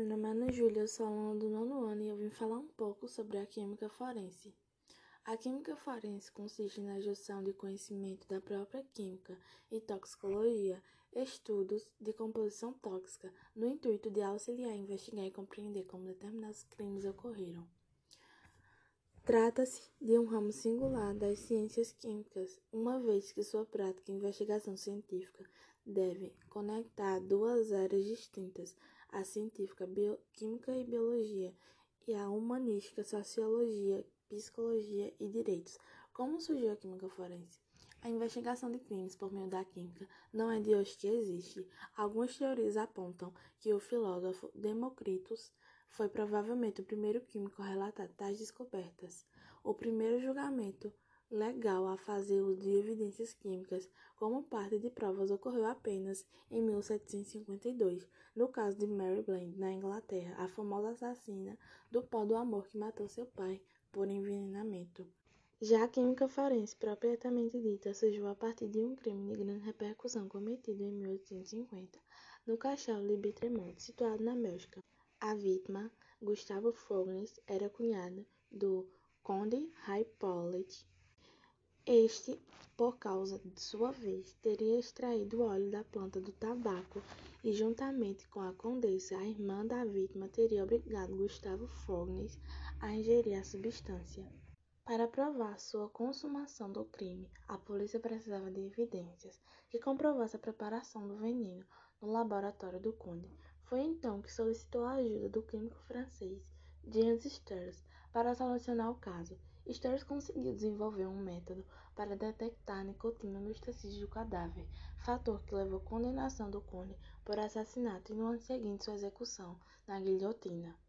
Meu nome é Ana Júlia, eu sou aluna do nono ano e eu vim falar um pouco sobre a química forense. A química forense consiste na junção de conhecimento da própria química e toxicologia, estudos de composição tóxica, no intuito de auxiliar, investigar e compreender como determinados crimes ocorreram. Trata-se de um ramo singular das ciências químicas, uma vez que sua prática e investigação científica deve conectar duas áreas distintas, a científica química e biologia, e a humanística, sociologia, psicologia e direitos. Como surgiu a química forense? A investigação de crimes por meio da química não é de hoje que existe. Algumas teorias apontam que o filósofo Demócritus foi provavelmente o primeiro químico a relatar tais descobertas. O primeiro julgamento legal a fazer uso de evidências químicas como parte de provas ocorreu apenas em 1752, no caso de Mary Bland, na Inglaterra, a famosa assassina do pó do amor que matou seu pai por envenenamento. Já a química forense, propriamente dita, surgiu a partir de um crime de grande repercussão cometido em 1850 no Castelo de Bitremont, situado na Bélgica. A vítima, Gustavo Fognes, era cunhado do Conde Hippolyte este, por causa de sua vez, teria extraído o óleo da planta do tabaco e, juntamente com a condessa, a irmã da vítima, teria obrigado Gustavo Fognes a ingerir a substância. Para provar sua consumação do crime, a polícia precisava de evidências que comprovassem a preparação do veneno no laboratório do conde. Foi então que solicitou a ajuda do químico francês James Sters para solucionar o caso. Sters conseguiu desenvolver um método para detectar nicotina nos tecidos do cadáver, fator que levou à condenação do conde por assassinato e no ano seguinte sua execução na guilhotina.